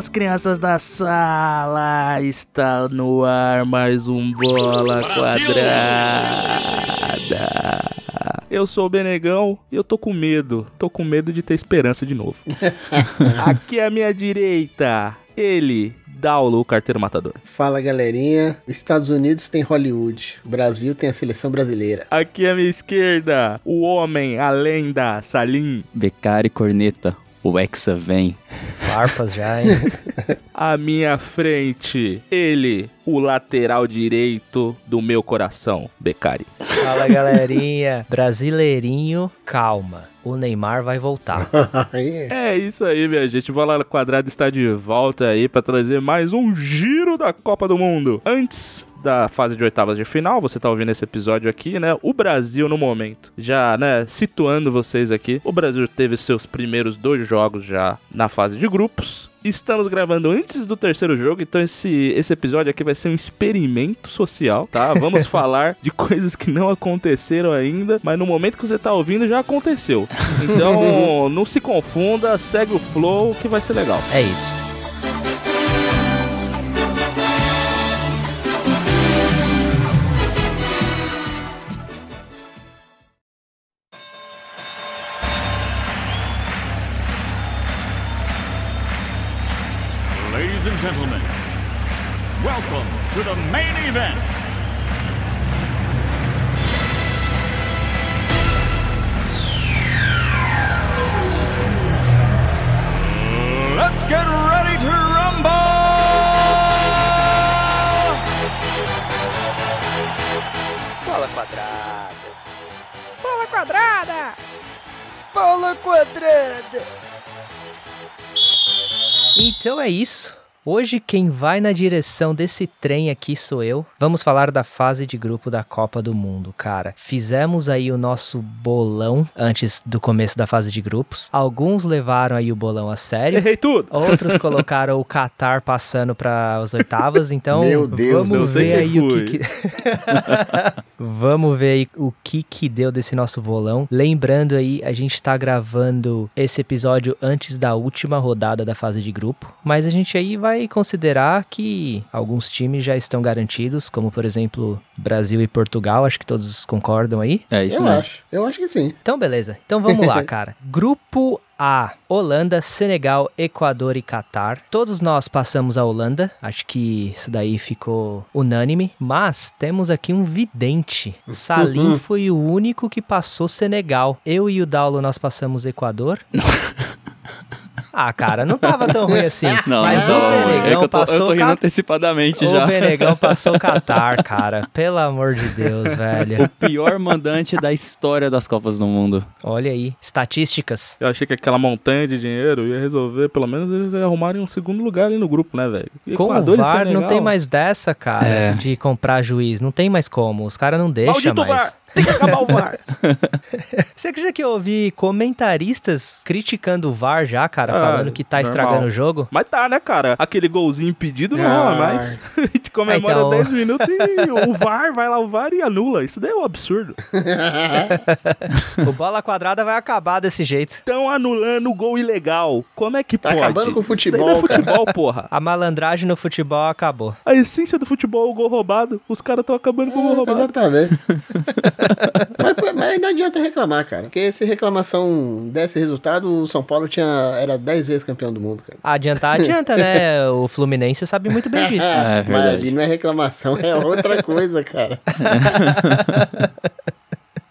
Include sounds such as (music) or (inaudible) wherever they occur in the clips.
minhas crianças da sala! Está no ar mais um Bola Quadrada! Eu sou o Benegão e eu tô com medo. Tô com medo de ter esperança de novo. (laughs) Aqui à minha direita, ele, Daulo, o carteiro matador. Fala galerinha, Estados Unidos tem Hollywood, Brasil tem a seleção brasileira. Aqui à minha esquerda, o homem, a lenda, Salim. Becari Corneta, o Hexa vem. Farpas já, hein? (laughs) À minha frente, ele, o lateral direito do meu coração, Becari. Fala galerinha, brasileirinho, calma. O Neymar vai voltar. (laughs) É isso aí, minha gente. Bola Quadrada está de volta aí para trazer mais um giro da Copa do Mundo. Antes da fase de oitavas de final, você tá ouvindo esse episódio aqui, né? O Brasil no momento, já, né, situando vocês aqui, o Brasil teve seus primeiros dois jogos já na fase de grupos. Estamos gravando antes do terceiro jogo, então esse, esse episódio aqui vai ser um experimento social, tá? (laughs) Vamos falar de coisas que não aconteceram ainda, mas no momento que você tá ouvindo já aconteceu. Então, (laughs) não se confunda, segue o flow que vai ser legal. É isso. Hoje quem vai na direção desse trem aqui sou eu. Vamos falar da fase de grupo da Copa do Mundo, cara. Fizemos aí o nosso bolão antes do começo da fase de grupos. Alguns levaram aí o bolão a sério. Errei tudo! Outros (laughs) colocaram o Qatar passando para as oitavas, então Meu Deus vamos ver aí o que, que... (laughs) vamos ver aí o que que deu desse nosso bolão. Lembrando aí, a gente tá gravando esse episódio antes da última rodada da fase de grupo, mas a gente aí vai considerar que alguns times já estão garantidos, como por exemplo Brasil e Portugal, acho que todos concordam aí. É isso eu mesmo. acho, eu acho que sim. Então, beleza. Então vamos lá, (laughs) cara. Grupo A: Holanda, Senegal, Equador e Catar. Todos nós passamos a Holanda. Acho que isso daí ficou unânime. Mas temos aqui um vidente. (laughs) Salim foi o único que passou Senegal. Eu e o Daulo nós passamos Equador. (laughs) Ah, cara, não tava tão ruim assim. (laughs) Não, mas não, o é Benegão que eu tô, eu passou tô rindo Catar. antecipadamente O já. Benegão passou (laughs) Catar, cara. Pelo amor de Deus, velho. O pior mandante da história das Copas do Mundo. Olha aí, estatísticas. Eu achei que aquela montanha de dinheiro ia resolver, pelo menos eles arrumarem um segundo lugar ali no grupo, né, velho? Com o VAR não tem mais dessa, cara, É. de comprar juiz. Não tem mais como. Os caras não deixam mais. VAR! Tem que acabar o (laughs) VAR! Você acredita que eu ouvi comentaristas criticando o VAR já, cara, Ah, falando que tá normal. estragando o jogo? Mas tá, né, cara? Aquele golzinho impedido não, Ah. mas (laughs) a gente comemora Então- 10 minutos e o VAR vai lá, o VAR e anula. Isso daí é um absurdo. (laughs) o bola quadrada vai acabar desse jeito. Estão anulando o gol ilegal. Como é que Tá pode? acabando com o Isso daí futebol, não é cara. futebol, porra. A malandragem no futebol acabou. A essência do futebol é o gol roubado. Os caras estão acabando com o gol roubado. Exatamente. Mas, mas não adianta reclamar, cara. Porque se reclamação desse resultado, o São Paulo tinha, era 10 vezes campeão do mundo, cara. Adiantar, adianta, né? O Fluminense sabe muito bem (laughs) disso. É mas verdade. ali não é reclamação, é outra coisa, cara. (laughs)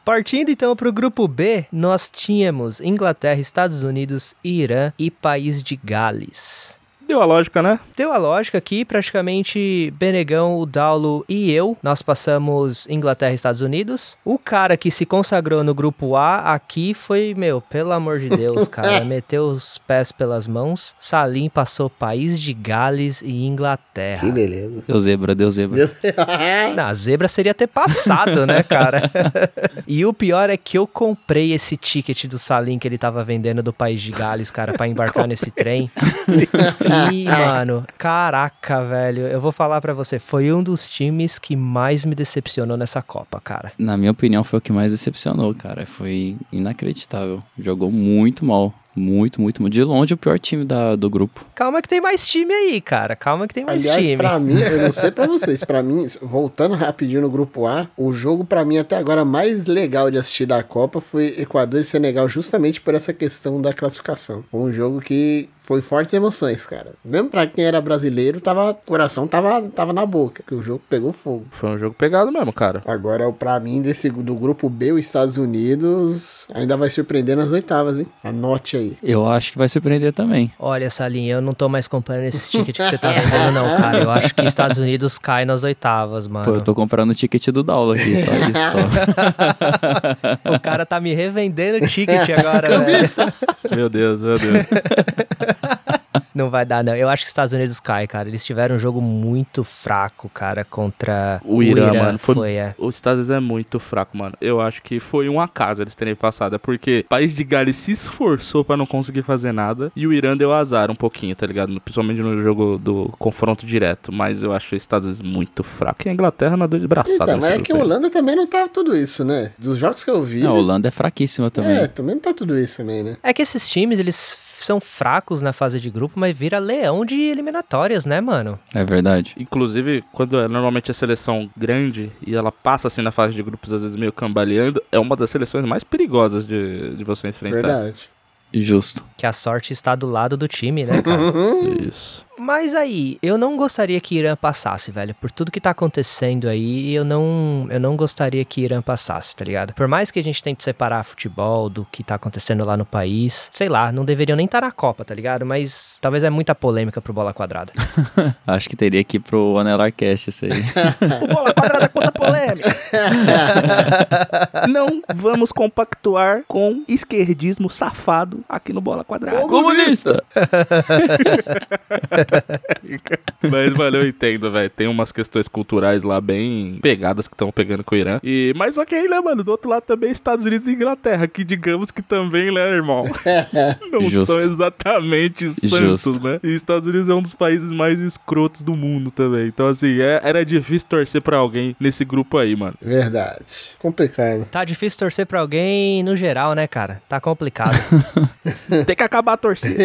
Partindo então para o grupo B, nós tínhamos Inglaterra, Estados Unidos, Irã e País de Gales. Deu a lógica, né? Deu a lógica aqui, praticamente Benegão, o Daulo e eu, nós passamos Inglaterra e Estados Unidos. O cara que se consagrou no grupo A aqui foi, meu, pelo amor de Deus, (laughs) cara, meteu os pés pelas mãos. Salim passou País de Gales e Inglaterra. Que beleza. Deu zebra, deu zebra. Deus- (laughs) Na zebra seria ter passado, né, cara? (laughs) e o pior é que eu comprei esse ticket do Salim que ele tava vendendo do País de Gales, cara, pra embarcar nesse trem. (laughs) E, mano, caraca, velho, eu vou falar pra você, foi um dos times que mais me decepcionou nessa Copa, cara. Na minha opinião, foi o que mais decepcionou, cara. Foi inacreditável. Jogou muito mal. Muito, muito, muito. De longe o pior time da, do grupo. Calma que tem mais time aí, cara. Calma que tem mais Aliás, time. pra mim, eu não sei pra (laughs) vocês, pra mim, voltando rapidinho no grupo A, o jogo pra mim até agora mais legal de assistir da Copa foi Equador e Senegal, justamente por essa questão da classificação. Foi um jogo que foi fortes emoções, cara. Mesmo pra quem era brasileiro, tava, o coração tava, tava na boca, que o jogo pegou fogo. Foi um jogo pegado mesmo, cara. Agora, pra mim, desse, do grupo B, os Estados Unidos ainda vai surpreender nas oitavas, hein? Anote aí. Eu acho que vai surpreender também. Olha, Salinha, eu não tô mais comprando esse ticket que você tá (laughs) vendendo, não, cara. Eu acho que Estados Unidos cai nas oitavas, mano. Pô, eu tô comprando o ticket do Daulo aqui, só isso. (laughs) O cara tá me revendendo o ticket agora, (laughs) velho. Meu Deus, meu Deus. Não vai dar, não. Eu acho que os Estados Unidos cai, cara. Eles tiveram um jogo muito fraco, cara, contra O Irã, mano. Foi, Foi, é. Os Estados Unidos é muito fraco, mano. Eu acho que foi um acaso eles terem passado. é Porque o país de Gales se esforçou pra não conseguir fazer nada. E o Irã deu azar um pouquinho, tá ligado? Principalmente no jogo do confronto direto. Mas eu acho os Estados Unidos muito fraco. E a Inglaterra nadou de braçada. Então, nesse mas é que a. Holanda também não tá tudo isso, né? Dos jogos que eu vi. Não, a Holanda é fraquíssima também. É, também não tá tudo isso também, né? É que esses times, eles são fracos na fase de grupo, mas vira leão de eliminatórias, né, mano? É verdade. Inclusive, quando é normalmente a seleção grande e ela passa assim na fase de grupos, às vezes meio cambaleando, é uma das seleções mais perigosas de, de você enfrentar. Verdade. Justo. Que a sorte está do lado do time, né, cara? (laughs) Isso. Mas aí, eu não gostaria que Irã passasse, velho. Por tudo que tá acontecendo aí, eu não, eu não gostaria que Irã passasse, tá ligado? Por mais que a gente tente separar futebol do que tá acontecendo lá no país, sei lá, não deveriam nem estar na Copa, tá ligado? Mas talvez é muita polêmica pro bola quadrada. (laughs) Acho que teria que ir pro Anelarcast isso aí. (laughs) O bola quadrada contra polêmica. Não vamos compactuar com esquerdismo safado aqui no bola quadrada. Comunista! (laughs) Mas, mano, eu entendo, velho. Tem umas questões culturais lá bem pegadas que estão pegando com o Irã. E, mas só que aí, né, mano, do outro lado também Estados Unidos e Inglaterra, que digamos que também, né, irmão? (laughs) Não Justo. são exatamente santos, Justo. né? E Estados Unidos é um dos países mais escrotos do mundo também. Então, assim, é- era difícil torcer pra alguém nesse grupo aí, mano. Verdade. Complicado. Tá difícil torcer pra alguém no geral, né, cara? Tá complicado. Tem (laughs) que acabar a torcida.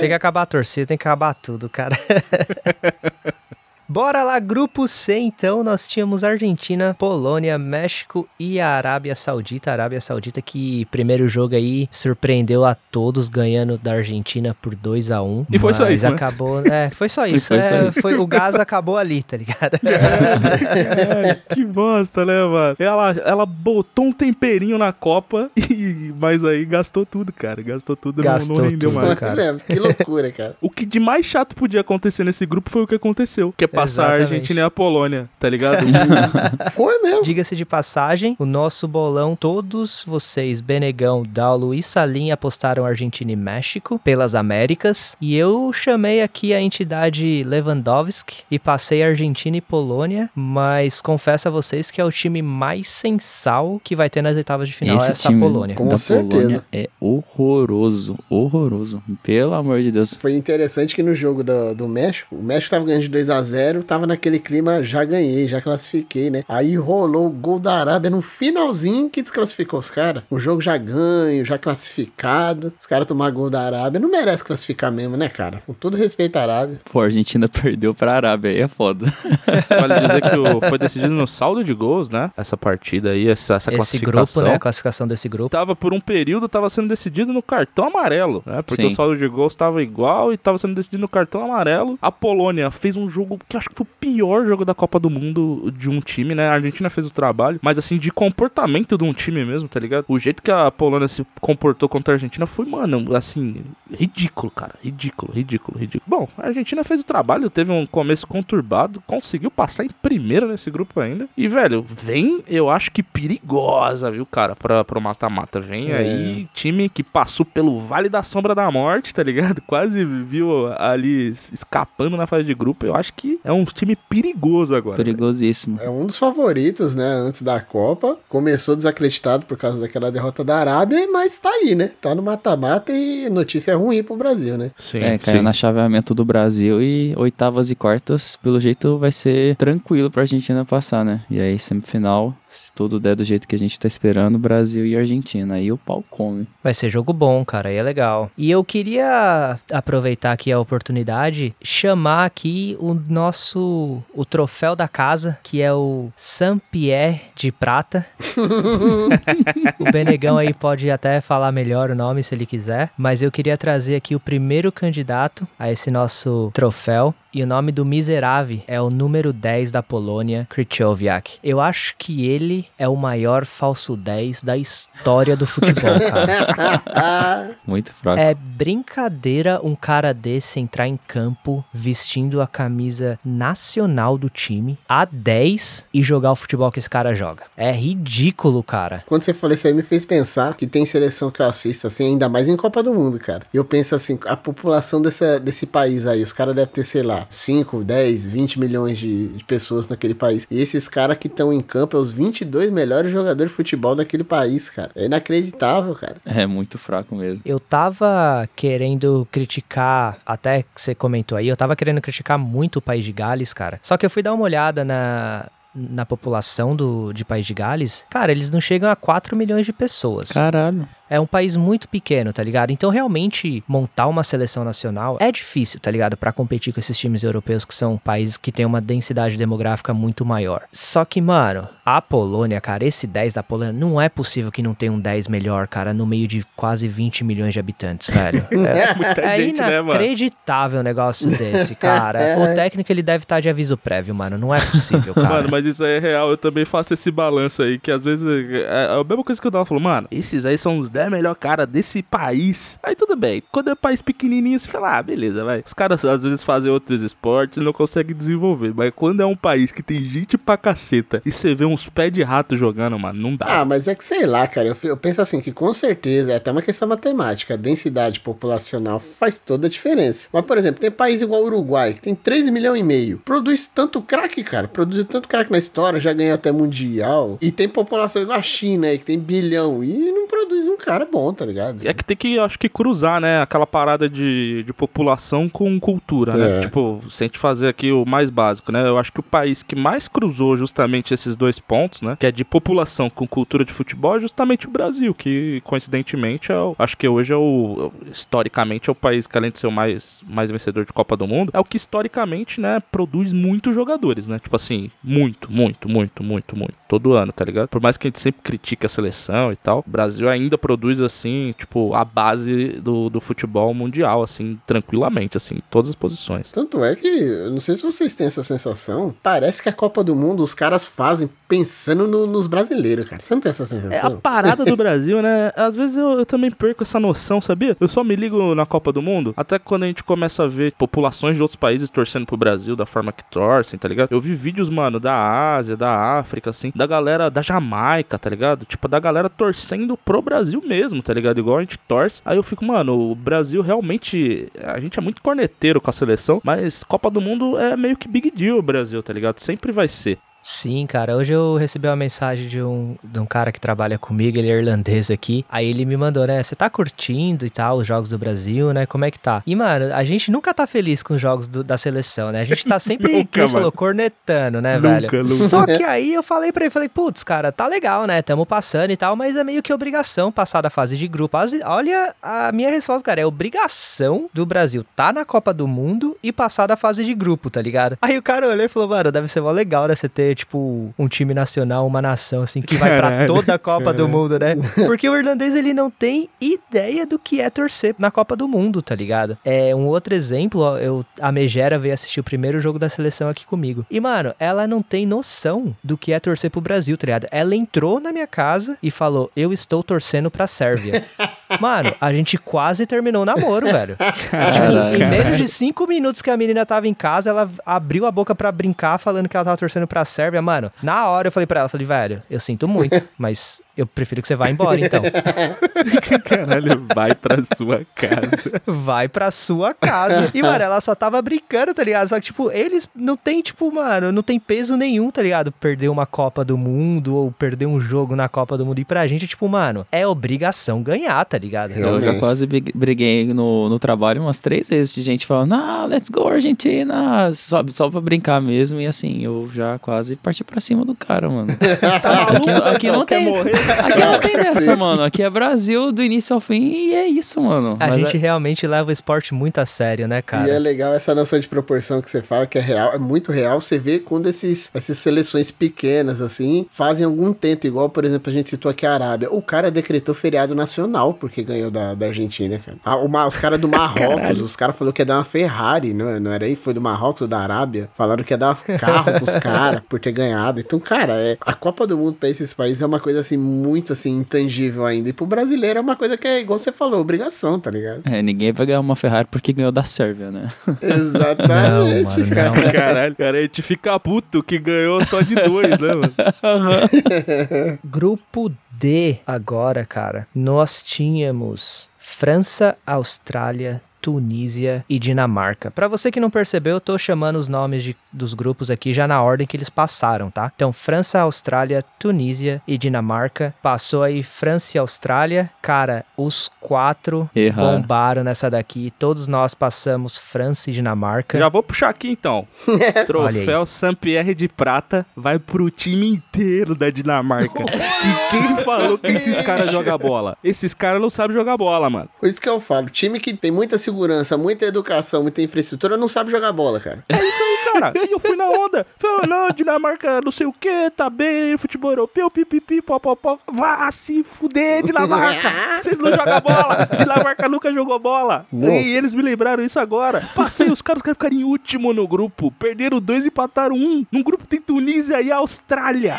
tem que acabar a torcida, tem que acabar tudo, cara. (laughs) Bora lá, grupo C, então. Nós tínhamos Argentina, Polônia, México e a Arábia Saudita. A Arábia Saudita que primeiro jogo aí surpreendeu a todos, ganhando da Argentina por 2 a 1 E foi só isso, né? acabou. É, foi só (laughs) isso. foi só é, isso. foi- o gás (laughs) acabou ali, tá ligado? É, que bosta, né, mano? Ela, ela botou um temperinho na Copa, (laughs) e, mas aí gastou tudo, cara. Gastou tudo, não- Gastou não, rendeu tudo, mais. cara. Mesmo, que loucura, cara. O que de mais chato podia acontecer nesse grupo foi o que aconteceu. Que é passar a. Argentina e a Polônia, tá ligado? (laughs) Foi mesmo. Diga-se de passagem, o nosso bolão, todos vocês, Benegão, Daulo e Salim, apostaram Argentina e México pelas Américas. E eu chamei aqui a entidade Lewandowski e passei Argentina e Polônia, mas confesso a vocês que é o time mais sensal que vai ter nas oitavas de final, Esse essa time Polônia. Com da certeza. Polônia é horroroso. Horroroso. Pelo amor de Deus. Foi interessante que no jogo do, do México, o México tava ganhando de 2 a 0 tava naquele clima, já ganhei, já classifiquei, né? Aí rolou o gol da Arábia no finalzinho que desclassificou os caras. O jogo já ganho, já classificado. Os caras tomar gol da Arábia não merece classificar mesmo, né, cara? Com todo respeito à Arábia. Pô, a Argentina (laughs) perdeu pra Arábia. Aí é foda. (laughs) Vale dizer que o- (laughs) foi decidido no saldo de gols, né? Essa partida aí, essa, essa Esse grupo, classificação. né? A classificação desse grupo. Tava por um período, tava sendo decidido no cartão amarelo, né? Porque Sim. o saldo de gols tava igual e tava sendo decidido no cartão amarelo. A Polônia fez um jogo que acho que foi o pior jogo da Copa do Mundo de um time, né? A Argentina fez o trabalho, mas assim, de comportamento de um time mesmo, tá ligado? O jeito que a Polônia se comportou contra a Argentina foi, mano, assim, ridículo, cara. Ridículo, ridículo, ridículo. Bom, a Argentina fez o trabalho, teve um começo conturbado, conseguiu passar em primeira nesse grupo ainda. E, velho, vem, eu acho que perigosa, viu, cara, pra, pro mata-mata. Vem É. aí time que passou pelo Vale da Sombra da Morte, tá ligado? (laughs) Quase viu ali es- escapando na fase de grupo. Eu acho que é um time perigoso agora. Perigosíssimo. É um dos favoritos, né, antes da Copa. Começou desacreditado por causa daquela derrota da Arábia, mas tá aí, né? Tá no mata-mata e notícia ruim pro Brasil, né? Sim, É, caiu na chaveamento do Brasil e oitavas e quartas, pelo jeito, vai ser tranquilo pra Argentina passar, né? E aí, semifinal, se tudo der do jeito que a gente tá esperando, Brasil e Argentina. Aí o o pau come. Vai ser jogo bom, cara, aí é legal. E eu queria aproveitar aqui a oportunidade, chamar aqui o nosso, o troféu da casa, que é o Saint-Pierre de prata. (laughs) o Benegão aí pode até falar melhor o nome se ele quiser, mas eu queria trazer aqui o primeiro candidato a esse nosso troféu. E o nome do miserável é o número 10 da Polônia, Krychowiak. Eu acho que ele é o maior falso 10 da história do futebol, cara. (laughs) Muito fraco. É brincadeira um cara desse entrar em campo vestindo a camisa nacional do time, a 10, e jogar o futebol que esse cara joga. É ridículo, cara. Quando você falou isso aí, me fez pensar que tem seleção que eu assisto, assim, ainda mais em Copa do Mundo, cara. E eu penso assim, a população dessa, desse país aí, os caras devem ter, sei lá, 5, 10, 20 milhões de, de pessoas naquele país. E esses caras que estão em campo é os 22 melhores jogadores de futebol daquele país, cara. É inacreditável, cara. É muito fraco mesmo. Eu tava querendo criticar, até que você comentou aí, eu tava querendo criticar muito o País de Gales, cara. Só que eu fui dar uma olhada na, na população do, de País de Gales. Cara, eles não chegam a 4 milhões de pessoas. Caralho. É um país muito pequeno, tá ligado? Então, realmente, montar uma seleção nacional é difícil, tá ligado? Pra competir com esses times europeus que são países que têm uma densidade demográfica muito maior. Só que, mano, a Polônia, cara, esse 10 da Polônia, não é possível que não tenha um 10 melhor, cara, no meio de quase 20 milhões de habitantes, velho. (laughs) É, Muita é gente, né, mano? inacreditável um negócio desse, (laughs) cara. O técnico, ele deve estar de aviso prévio, mano. Não é possível, (laughs) cara. Mano, mas isso aí é real. Eu também faço esse balanço aí, que às vezes é a mesma coisa que eu tava falando, mano. Esses aí são os 10 melhores caras desse país. Aí tudo bem. Quando é país pequenininho, você fala, ah, beleza, vai. Os caras às vezes fazem outros esportes e não conseguem desenvolver. Mas quando é um país que tem gente pra caceta e você vê uns pés de rato jogando, mano, não dá. Ah, mas é que sei lá, cara. Eu, eu penso assim que com certeza é até uma questão matemática. A densidade populacional faz toda a diferença. Mas, por exemplo, tem país igual o Uruguai, que tem 3 milhões e meio. Produz tanto craque, cara. Produziu tanto craque na história, já ganhou até mundial. E tem população igual a China aí, que tem bilhão. E não produz um cara bom, tá ligado? É que tem que, acho que, cruzar, né? Aquela parada de, de população com cultura, né? É. Tipo, se a gente fazer aqui o mais básico, né? Eu acho que o país que mais cruzou justamente esses dois pontos, né? Que é de população com cultura de futebol, é justamente o Brasil, que coincidentemente, é o- acho que hoje é o, historicamente, é o país que além de ser o mais, mais vencedor de Copa do Mundo, é o que historicamente, né? Produz muitos jogadores, né? Tipo assim, muito, muito, muito, muito, muito. Todo ano, tá ligado? Por mais que a gente sempre critique a seleção e tal, o Brasil ainda produz, assim, tipo, a base do, do futebol mundial, assim, tranquilamente, assim, em todas as posições. Tanto é que, eu não sei se vocês têm essa sensação, parece que a Copa do Mundo os caras fazem pensando no- nos brasileiros, cara. Você não tem essa É, a sensação? parada do (laughs) Brasil, né? Às vezes eu, eu também perco essa noção, sabia? Eu só me ligo na Copa do Mundo, até quando a gente começa a ver populações de outros países torcendo pro Brasil da forma que torcem, tá ligado? Eu vi vídeos, mano, da Ásia, da África, assim, da galera da Jamaica, tá ligado? Tipo, da galera torcendo pro Brasil mesmo, tá ligado? Igual a gente torce. Aí eu fico, mano, o Brasil realmente. A gente é muito corneteiro com a seleção, mas Copa do Mundo é meio que big deal o Brasil, tá ligado? Sempre vai ser. Sim, cara. Hoje eu recebi uma mensagem de um, de um cara que trabalha comigo, ele é irlandês aqui. Aí ele me mandou, né? Você tá curtindo e tal os jogos do Brasil, né? Como é que tá? E, mano, a gente nunca tá feliz com os jogos do- da seleção, né? A gente tá (laughs) sempre, Nunca, como você mano. falou, cornetando, né, Nunca, velho? nunca. Só que (laughs) aí eu falei pra ele, falei, putz, cara, tá legal, né? Tamo passando e tal, mas é meio que obrigação passar da fase de grupo. Olha, a minha resposta, cara, é obrigação do Brasil tá na Copa do Mundo e passar da fase de grupo, tá ligado? Aí o cara olhou e falou, mano, deve ser mó legal, né? Você ter, tipo, um time nacional, uma nação, assim, que vai pra Caralho, toda a Copa do Mundo, né? (laughs) Porque o irlandês, ele não tem ideia do que é torcer na Copa do Mundo, tá ligado? É um outro exemplo, ó, eu, a Megera veio assistir o primeiro jogo da seleção aqui comigo. E, mano, ela não tem noção do que é torcer pro Brasil, tá ligado? Ela entrou na minha casa e falou, eu estou torcendo pra Sérvia. (laughs) Mano, a gente quase terminou o namoro, velho. Caralho. Tipo, em menos de cinco minutos que a menina tava em casa, ela abriu a boca pra brincar, falando que ela tava torcendo pra Sérvia. Mano, na hora eu falei pra ela, falei, velho, eu sinto muito, mas eu prefiro que você vá embora, então. (laughs) Caralho, vai pra sua casa. Vai pra sua casa. E, mano, ela só tava brincando, tá ligado? Só que, tipo, eles não tem, tipo, mano, não tem peso nenhum, tá ligado? Perder uma Copa do Mundo ou perder um jogo na Copa do Mundo. E pra gente, tipo, mano, é obrigação ganhar, tá ligado? Eu já Realmente. quase brig- briguei no, no trabalho umas três vezes de gente falando, ah, let's go Argentina, só, só pra brincar mesmo. E assim, eu já quase parti pra cima do cara, mano. (laughs) Tá Aqui, aqui não tem. morrer? Aqui não tem dessa, mano. Aqui é Brasil do início ao fim e é isso, mano. A Mas gente é- realmente leva o esporte muito a sério, né, cara? E é legal essa noção de proporção que você fala, que é real, é muito real. Você vê quando esses, essas seleções pequenas, assim, fazem algum tento, igual, por exemplo, a gente citou aqui a Arábia. O cara decretou feriado nacional porque ganhou da, da Argentina, cara. Ah, o Ma- os caras do (laughs) Marrocos, os caras falaram que ia dar uma Ferrari, não, é- não era aí? Foi do Marrocos ou da Arábia? Falaram que ia dar um carro pros (laughs) caras por ter ganhado. Então, cara, é, a Copa do Mundo pra esses países é uma coisa, assim, muito, assim, intangível ainda. E pro brasileiro é uma coisa que é, igual você falou, obrigação, tá ligado? É, ninguém vai ganhar uma Ferrari porque ganhou da Sérvia, né? Exatamente, Não, mano, cara. não. Caralho, cara, a gente fica puto que ganhou só de dois, né, mano? (laughs) Grupo D agora, cara. Nós tínhamos França, Austrália, Tunísia e Dinamarca. Pra você que não percebeu, eu tô chamando os nomes de- dos grupos aqui já na ordem que eles passaram, tá? Então, França, Austrália, Tunísia e Dinamarca. Passou aí França e Austrália. Cara, os quatro Erraram. bombaram nessa daqui. Todos nós passamos França e Dinamarca. Já vou puxar aqui então. (laughs) Troféu Saint-Pierre de prata vai pro time inteiro da Dinamarca. (laughs) que quem falou que esses caras jogam bola? Esses caras não sabem jogar bola, mano. Por isso que eu falo, time que tem muita segurança, muita educação, muita infraestrutura, não sabe jogar bola, cara. É isso aí, cara. E eu fui na onda. Falei, não, Dinamarca não sei o que, tá bem, futebol europeu, pipipi, popopó. Vá se fuder, Dinamarca. (laughs) Vocês não jogam bola. Dinamarca nunca jogou bola. Não. E eles me lembraram isso agora. Passei os caras, os caras ficaram em último no grupo. Perderam dois e empataram um. Num grupo tem Tunísia e Austrália.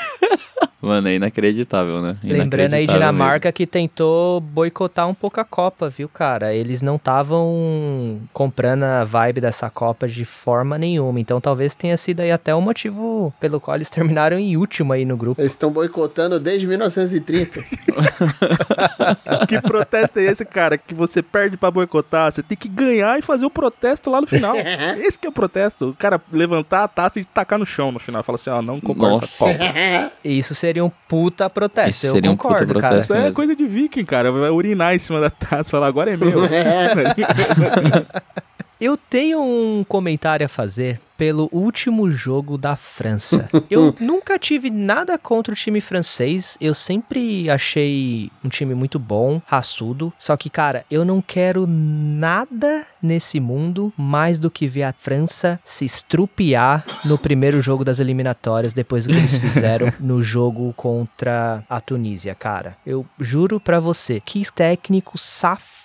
Mano, é inacreditável, né? Lembrando aí Inacreditável Dinamarca que tentou boicotar um pouco a Copa, viu, cara? Eles não estavam comprando a vibe dessa Copa de forma nenhuma. Então talvez tenha sido aí até o motivo pelo qual eles terminaram em último aí no grupo. Eles estão boicotando desde 1930. (laughs) que protesto é esse, cara? Que você perde pra boicotar. Você tem que ganhar e fazer o protesto lá no final. (laughs) esse que é o protesto. O cara levantar a taça e tacar no chão no final. Fala assim, ó, não concordo. Nossa. Pau. (laughs) E isso seria um puta protesto. Isso eu seria um puta concordo, cara. protesto. Isso é mesmo. coisa de viking, cara. Vai urinar em cima da taça. Falar, agora é meu. (laughs) Eu tenho um comentário a fazer pelo último jogo da França. Eu (laughs) nunca tive nada contra o time francês. Eu sempre achei um time muito bom, raçudo. Só que, cara, eu não quero nada nesse mundo mais do que ver a França se estrupiar no primeiro jogo das eliminatórias depois do que eles fizeram (laughs) no jogo contra a Tunísia, cara. Eu juro pra você, que técnico safado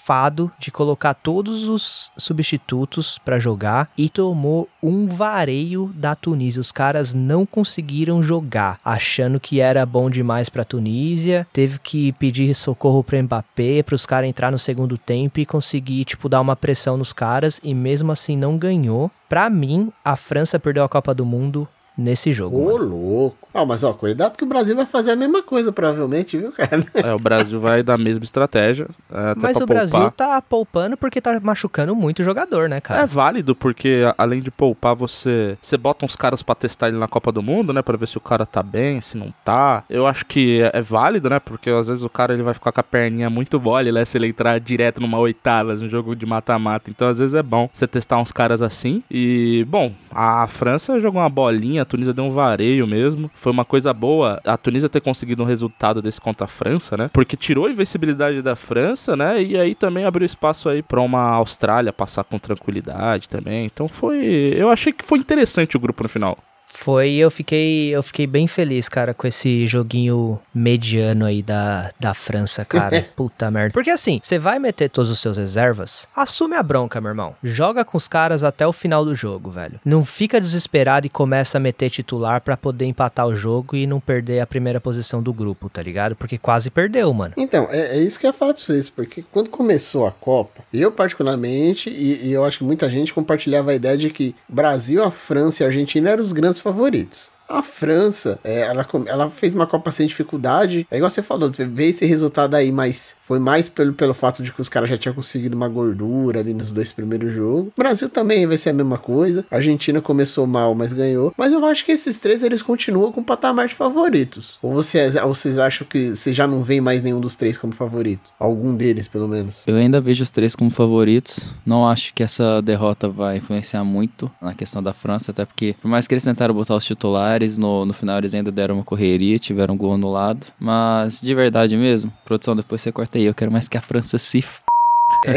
de colocar todos os substitutos pra jogar e tomou um vareio da Tunísia. Os caras não conseguiram jogar, achando que era bom demais pra Tunísia. Teve que pedir socorro pro Mbappé, pros caras entrar no segundo tempo e conseguir, tipo, dar uma pressão nos caras e mesmo assim não ganhou. Pra mim, a França perdeu a Copa do Mundo nesse jogo. Ô, mano. louco. Ah, mas ó, cuidado que o Brasil vai fazer a mesma coisa, provavelmente, viu, cara? É, o Brasil vai dar a mesma estratégia. é, Até Mas o Brasil poupar. tá poupando porque tá machucando muito o jogador, né, É cara? válido porque a- além de poupar você, você bota uns caras pra testar ele na Copa do Mundo, né, Pra ver se o cara tá bem, se não tá. Eu acho que é, é válido, né? Porque às vezes o cara ele vai ficar com a perninha muito mole, né, se ele entrar direto numa oitavas, um jogo de mata-mata. Então às vezes é bom você testar uns caras assim. E bom, a França jogou uma bolinha, a Tunísia deu um vareio mesmo. Foi uma coisa boa a Tunísia ter conseguido um resultado desse contra a França, né? Porque tirou a invencibilidade da França, né? E aí também abriu espaço aí pra uma Austrália passar com tranquilidade também. Então foi, eu achei que foi interessante o grupo no final. Foi, eu fiquei, eu fiquei bem feliz, cara, com esse joguinho mediano aí da, da França, cara. (laughs) Puta merda. Porque assim, você vai meter todos os seus reservas, assume a bronca, meu irmão. Joga com os caras até o final do jogo, velho. Não fica desesperado e começa a meter titular pra poder empatar o jogo e não perder a primeira posição do grupo, tá ligado? Porque quase perdeu, mano. Então, é, é isso que eu ia falar pra vocês, porque quando começou a Copa, eu particularmente, e, e eu acho que muita gente compartilhava a ideia de que Brasil, a França e a Argentina eram os grandes favoritos. A França, é, ela, ela fez uma Copa sem dificuldade. É igual você falou, veio esse resultado aí, mas foi mais pelo, pelo fato de que os caras já tinham conseguido uma gordura ali nos dois primeiros jogos. O Brasil também vai ser a mesma coisa. A Argentina começou mal, mas ganhou. Mas eu acho que esses três eles continuam com o patamar de favoritos. Ou, você, ou vocês acham que você já não vê mais nenhum dos três como favorito? Algum deles, pelo menos. Eu ainda vejo os três como favoritos. Não acho que essa derrota vai influenciar muito na questão da França, até porque, por mais que eles tentaram botar os titulares, No, no final eles ainda deram uma correria, tiveram um gol anulado. Mas de verdade mesmo, produção, depois você corta aí. Eu quero mais que a França se f...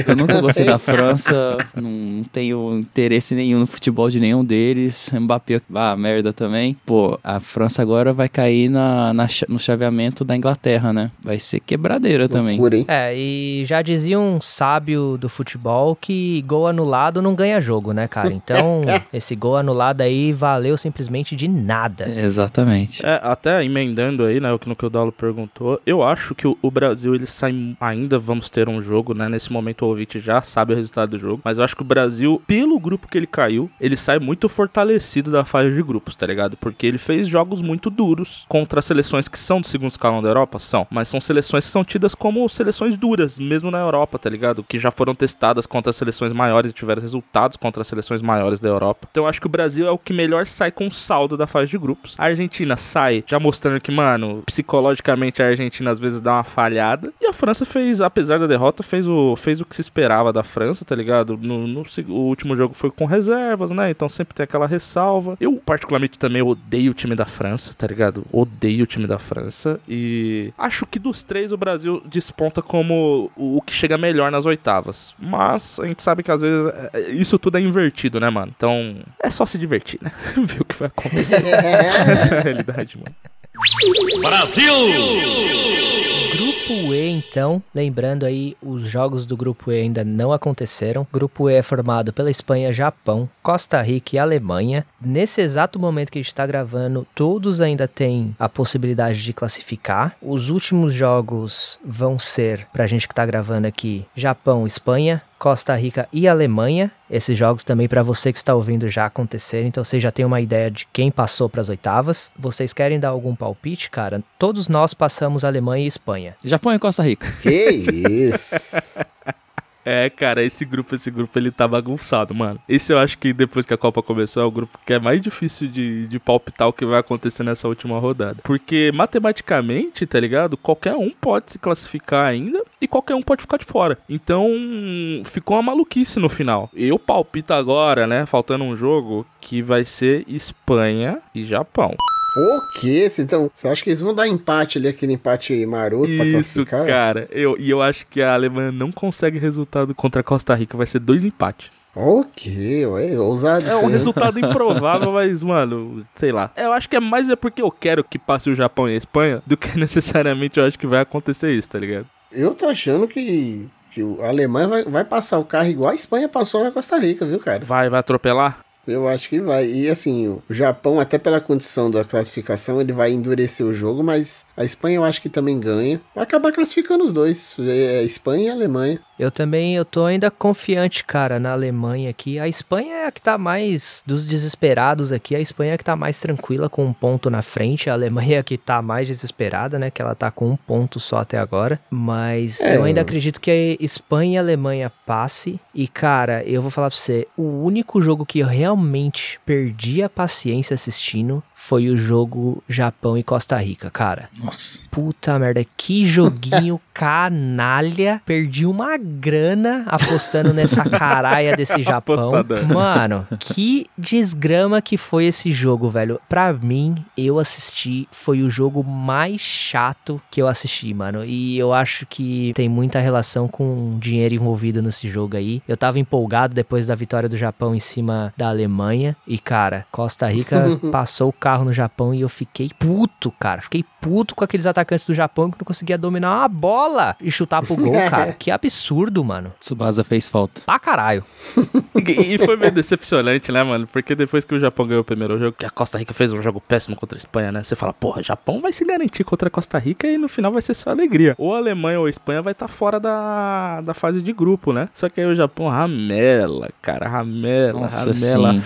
Eu nunca gostei da França, não tenho interesse nenhum no futebol de nenhum deles. Mbappé, ah, merda também. Pô, a França agora vai cair na, na no chaveamento da Inglaterra, né? Vai ser quebradeira também. Loucura, hein? É, e já dizia um sábio do futebol que gol anulado não ganha jogo, né, cara? Então, (laughs) esse gol anulado aí valeu simplesmente de nada. Exatamente. É, até emendando aí, né, o que no que o Daulo perguntou, eu acho que o, o Brasil, ele sai, ainda vamos ter um jogo, né, nesse momento o ouvinte já sabe o resultado do jogo, mas eu acho que o Brasil, pelo grupo que ele caiu, ele sai muito fortalecido da fase de grupos, tá ligado? Porque ele fez jogos muito duros contra seleções que são do segundo escalão da Europa, são, mas são seleções que são tidas como seleções duras, mesmo na Europa, tá ligado? Que já foram testadas contra seleções maiores e tiveram resultados contra seleções maiores da Europa. Então eu acho que o Brasil é o que melhor sai com o saldo da fase de grupos. A Argentina sai já mostrando que, mano, psicologicamente a Argentina às vezes dá uma falhada. E a França fez, apesar da derrota, fez o, fez o que se esperava da França, tá ligado? No, no o último jogo foi com reservas, né? Então sempre tem aquela ressalva. Eu, particularmente, também odeio o time da França, tá ligado? Odeio o time da França. E acho que dos três o Brasil desponta como o, o que chega melhor nas oitavas. Mas a gente sabe que às vezes é- é- isso tudo é invertido, né, mano? Então é só se divertir, né? (laughs) Ver o que vai acontecer. (laughs) Essa é a realidade, mano. Brasil! Grupo E, então, lembrando aí, os jogos do Grupo E ainda não aconteceram. Grupo E é formado pela Espanha, Japão, Costa Rica e Alemanha. Nesse exato momento que a gente está gravando, todos ainda têm a possibilidade de classificar. Os últimos jogos vão ser, pra gente que tá gravando aqui, Japão, Espanha, Costa Rica e Alemanha. Esses jogos também para você que está ouvindo já aconteceram, então você já tem uma ideia de quem passou para as oitavas. Vocês querem dar algum palpite, cara? Todos nós passamos Alemanha e Espanha. Japão e Costa Rica. Que isso? (laughs) É, cara, esse grupo, esse grupo, ele tá bagunçado, mano. Esse eu acho que depois que a Copa começou é o grupo que é mais difícil de, de palpitar o que vai acontecer nessa última rodada. Porque matematicamente, tá ligado? Qualquer um pode se classificar ainda e qualquer um pode ficar de fora. Então, ficou uma maluquice no final. Eu palpito agora, né, faltando um jogo, que vai ser Espanha e Japão. O quê? Então, você acha que eles vão dar empate ali, aquele empate maroto pra Isso, classificar? cara. Eu, e eu acho que a Alemanha não consegue resultado contra a Costa Rica. Vai ser dois empates. O quê? Ué, ousado É um resultado (laughs) improvável, mas, mano, sei lá. Eu acho que é mais é porque eu quero que passe o Japão e a Espanha do que (laughs) necessariamente eu acho que vai acontecer isso, tá ligado? Eu tô achando que, que a Alemanha vai, vai passar o carro igual a Espanha passou na Costa Rica, viu, cara? Vai, vai atropelar? Eu acho que vai. E assim, o Japão, até pela condição da classificação, ele vai endurecer o jogo, mas a Espanha eu acho que também ganha. Vai acabar classificando os dois. É Espanha e Alemanha. Eu também, eu tô ainda confiante, cara, na Alemanha aqui. A Espanha é a que tá mais dos desesperados aqui. A Espanha é a que tá mais tranquila com um ponto na frente. A Alemanha é a que tá mais desesperada, né? Que ela tá com um ponto só até agora. Mas É. eu ainda acredito que a Espanha e a Alemanha passe. E, cara, eu vou falar pra você, o único jogo que eu realmente perdi a paciência assistindo foi o jogo Japão e Costa Rica, cara. Nossa. Puta merda, que joguinho (laughs) canalha. Perdi uma grana apostando nessa caralha desse (laughs) Japão. Mano, que desgrama que foi esse jogo, velho. Pra mim, eu assisti, foi o jogo mais chato que eu assisti, mano. E eu acho que tem muita relação com dinheiro envolvido nesse jogo aí. Eu tava empolgado depois da vitória do Japão em cima da Alemanha. E, cara, Costa Rica (laughs) passou o carro no Japão e eu fiquei puto, cara. Fiquei puto com aqueles atacantes do Japão que não conseguia dominar uma bola e chutar pro gol, (laughs) cara. Que absurdo, mano. Tsubasa fez falta. Pra caralho. E, e foi meio decepcionante, né, mano? Porque depois que o Japão ganhou o primeiro jogo, que a Costa Rica fez um jogo péssimo contra a Espanha, né? Você fala, porra, Japão vai se garantir contra a Costa Rica e no final vai ser só alegria. Ou a Alemanha ou a Espanha vai estar fora da, da fase de grupo, né? Só que aí o Japão ramela, cara, ramela, Nossa, ramela sim.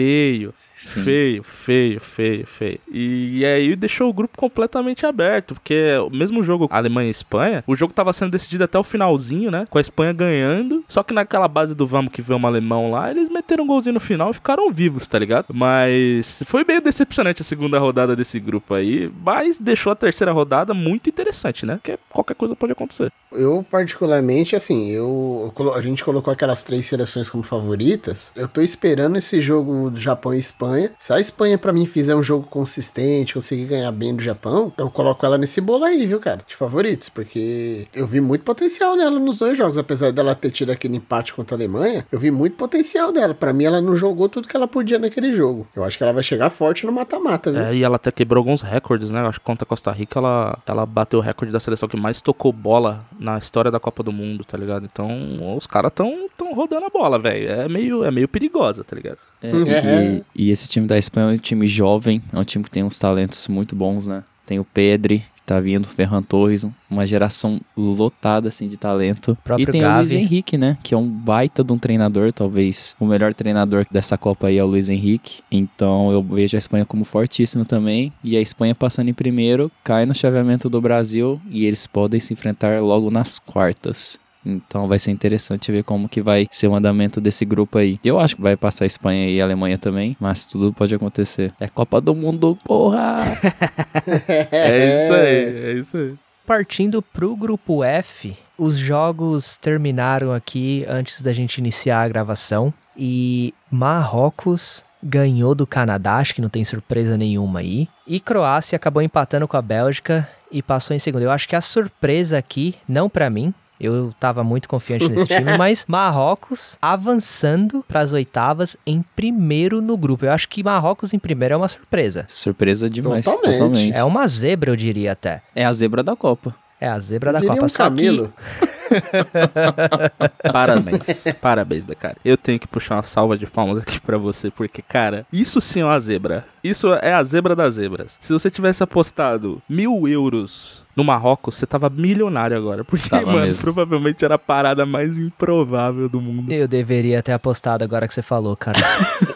Feio. Sim. Feio, feio, feio, feio. E, e aí deixou o grupo completamente aberto, porque o mesmo jogo Alemanha e Espanha, o jogo tava sendo decidido até o finalzinho, né? Com a Espanha ganhando. Só que naquela base do vamos que vê um alemão lá, eles meteram um golzinho no final e ficaram vivos, tá ligado? Mas foi meio decepcionante a segunda rodada desse grupo aí, mas deixou a terceira rodada muito interessante, né? Porque qualquer coisa pode acontecer. Eu, particularmente, assim, eu, a gente colocou aquelas três seleções como favoritas. Eu tô esperando esse jogo do Japão e Espanha. Se a Espanha, pra mim, fizer um jogo consistente, conseguir ganhar bem do Japão, eu coloco ela nesse bolo aí, viu, cara? De favoritos, porque eu vi muito potencial nela nos dois jogos. Apesar dela ter tido aquele empate contra a Alemanha, eu vi muito potencial dela. Pra mim, ela não jogou tudo que ela podia naquele jogo. Eu acho que ela vai chegar forte no mata-mata, viu? É, e ela até quebrou alguns recordes, né? Eu Acho que contra a Costa Rica ela, ela bateu o recorde da seleção que mais tocou bola na história da Copa do Mundo, tá ligado? Então os caras tão, tão rodando a bola, velho. É meio, é meio perigosa, tá ligado? É, É. e, e esse time da Espanha é um time jovem, é um time que tem uns talentos muito bons, né? Tem o Pedri, que tá vindo, Ferran Torres, um- uma geração lotada, assim, de talento. E tem o Luiz Gavi. Henrique, né? Que é um baita de um treinador, talvez o melhor treinador dessa Copa aí é o Luiz Henrique. Então eu vejo a Espanha como fortíssima também. E a Espanha passando em primeiro, cai no chaveamento do Brasil e eles podem se enfrentar logo nas quartas. Então vai ser interessante ver como que vai ser o andamento desse grupo aí. Eu acho que vai passar a Espanha e a Alemanha também, mas tudo pode acontecer. É Copa do Mundo, porra! (laughs) É isso aí, é isso aí. Partindo pro grupo F, os jogos terminaram aqui antes da gente iniciar a gravação e Marrocos ganhou do Canadá, acho que não tem surpresa nenhuma aí. E Croácia acabou empatando com a Bélgica e passou em segundo. Eu acho que a surpresa aqui, não pra mim, eu tava muito confiante nesse time, (laughs) mas Marrocos avançando pras oitavas em primeiro no grupo. Eu acho que Marrocos em primeiro é uma surpresa. Surpresa demais. Totalmente. Totalmente. É uma zebra, eu diria até. É a zebra da Copa. É a zebra da Copa. um Só que camelo. (laughs) Parabéns. Parabéns, Becari. Eu tenho que puxar uma salva de palmas aqui pra você, porque, cara, isso sim é uma zebra. Isso é a zebra das zebras. Se você tivesse apostado mil euros no Marrocos, você tava milionário agora. Porque, Tava mano, mesmo. provavelmente era a parada mais improvável do mundo. Eu deveria ter apostado agora que você falou, cara. (laughs)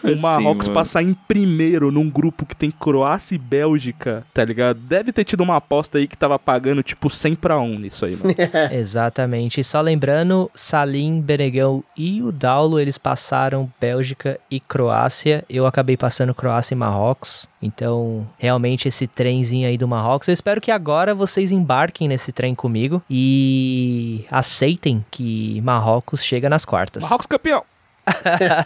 O Marrocos mano. passar em primeiro num grupo que tem Croácia e Bélgica, tá ligado? Deve ter tido uma aposta aí que tava pagando tipo 100 pra 1 nisso aí, mano. (laughs) Exatamente. E só lembrando, Salim, Benegão e o Daulo, eles passaram Bélgica e Croácia. Eu acabei passando Croácia e Marrocos. Então, realmente, esse trenzinho aí do Marrocos. Eu espero que agora vocês embarquem nesse trem comigo e aceitem que Marrocos chega nas quartas. Marrocos campeão!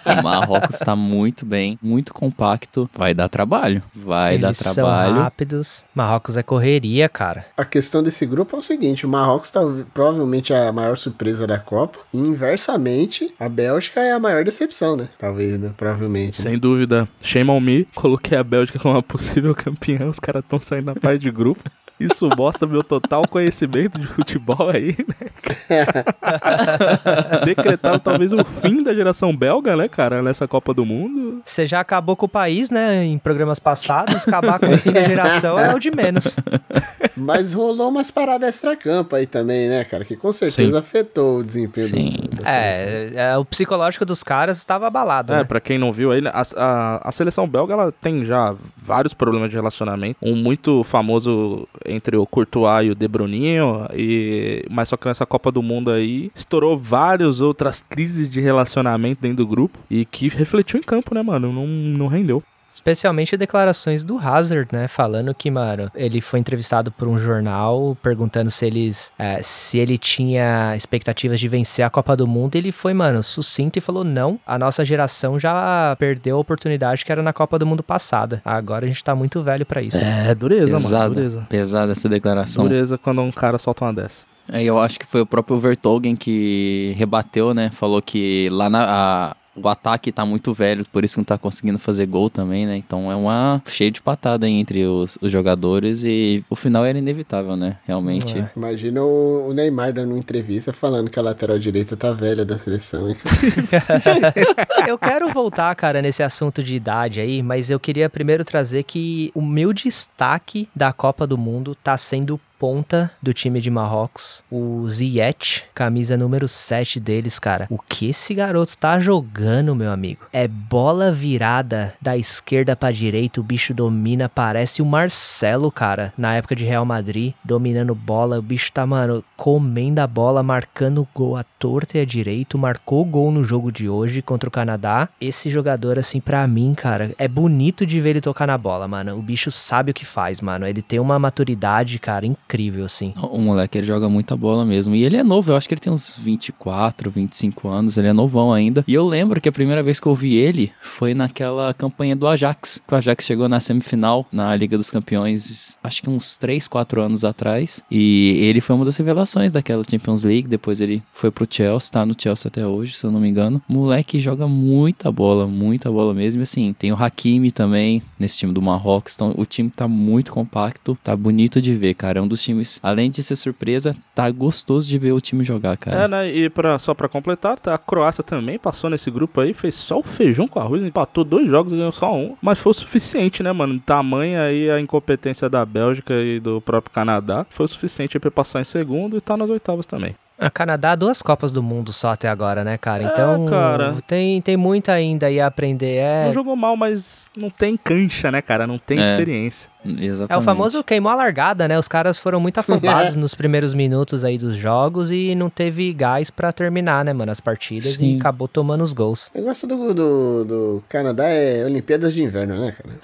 O (laughs) Marrocos tá muito bem, muito compacto. Vai dar trabalho. Vai dar Eles são trabalho. rápidos. Marrocos é correria, cara. A questão desse grupo é o seguinte: o Marrocos tá provavelmente a maior surpresa da Copa. E inversamente, a Bélgica é a maior decepção, né? Talvez, né? Provavelmente. né? Sem dúvida. Shame on me. Coloquei a Bélgica como uma possível campeã. Os caras estão saindo na parte de grupo. Isso mostra meu total conhecimento de futebol aí, né? (laughs) Decretado talvez o fim da geração belga, né, cara? Nessa Copa do Mundo. Você já acabou com o país, né? Em programas passados, acabar com o fim da geração é o de menos. (laughs) Mas rolou umas paradas extra-campo aí também, né, cara? Que com certeza Sim. afetou o desempenho Sim. da seleção. É, é, o psicológico dos caras estava abalado, É, né? pra quem não viu aí, né, a, a, a seleção belga ela tem já vários problemas de relacionamento. Um muito famoso entre o Courtois e o De Bruninho, e, mas só que nessa Copa do Mundo aí estourou várias outras crises de relacionamento dentro do grupo e que refletiu em campo, né, mano? Não, não rendeu. Especialmente declarações do Hazard, né? Falando que, mano, ele foi entrevistado por um jornal perguntando se eles é, se ele tinha expectativas de vencer a Copa do Mundo. Ele foi, mano, sucinto e falou: não, a nossa geração já perdeu a oportunidade que era na Copa do Mundo passada. Agora a gente tá muito velho pra isso. É, dureza, mano. Pesada, Dureza. pesada essa declaração. Dureza quando um cara solta uma dessa. É, eu acho que foi o próprio Vertogen que rebateu, né? Falou que lá na. a- o ataque tá muito velho, por isso que não tá conseguindo fazer gol também, né? Então é uma cheio de patada aí entre os, os jogadores e o final era inevitável, né? Realmente. É. Imagina o o Neymar dando uma entrevista falando que a lateral direita tá velha da seleção. (laughs) Eu quero voltar, cara, nesse assunto de idade aí, mas eu queria primeiro trazer que o meu destaque da Copa do Mundo tá sendo ponta do time de Marrocos, o Ziyech, camisa número 7 deles, cara. O que esse garoto tá jogando, meu amigo? É bola virada da esquerda pra direita, o bicho domina, parece o Marcelo, cara, na época de Real Madrid, dominando bola, o bicho tá, mano, comendo a bola, marcando gol à torta e à direita, marcou gol no jogo de hoje contra o Canadá. Esse jogador, assim, pra mim, cara, é bonito de ver ele tocar na bola, mano. O bicho sabe o que faz, mano. Ele tem uma maturidade, cara, incrível incrível, assim. O moleque, ele joga muita bola mesmo. E ele é novo, eu acho que ele tem uns 24, 25 anos, ele é novão ainda. E eu lembro que a primeira vez que eu vi ele foi naquela campanha do Ajax, que o Ajax chegou na semifinal na Liga dos Campeões, acho que uns 3, 4 anos atrás. E ele foi uma das revelações daquela Champions League. Depois ele foi pro Chelsea, tá no Chelsea até hoje, se eu não me engano. Moleque joga muita bola, muita bola mesmo. E assim, tem o Hakimi também nesse time do Marrocos. Então o time tá muito compacto, tá bonito de ver, cara. É um dos times, além de ser surpresa, tá gostoso de ver o time jogar, cara. É, né? E pra, só pra completar, tá, a Croácia também passou nesse grupo aí, fez só o feijão com arroz, empatou dois jogos e ganhou só um. Mas foi o suficiente, né, mano? Tamanha aí a incompetência da Bélgica e do próprio Canadá. Foi o suficiente pra passar em segundo e tá nas oitavas também. A Canadá, duas Copas do Mundo só até agora, né, cara? É, Então, cara. Tem, tem muito ainda aí a aprender. É, Não jogou mal, mas não tem cancha, né, cara? Não tem É. experiência. Exatamente. é o famoso queimou a largada, né? Os caras foram muito (laughs) afobados nos primeiros minutos aí dos jogos e não teve gás pra terminar, né, mano, as partidas Sim. e acabou tomando os gols. O negócio do, do, do Canadá é Olimpíadas de Inverno, né, cara?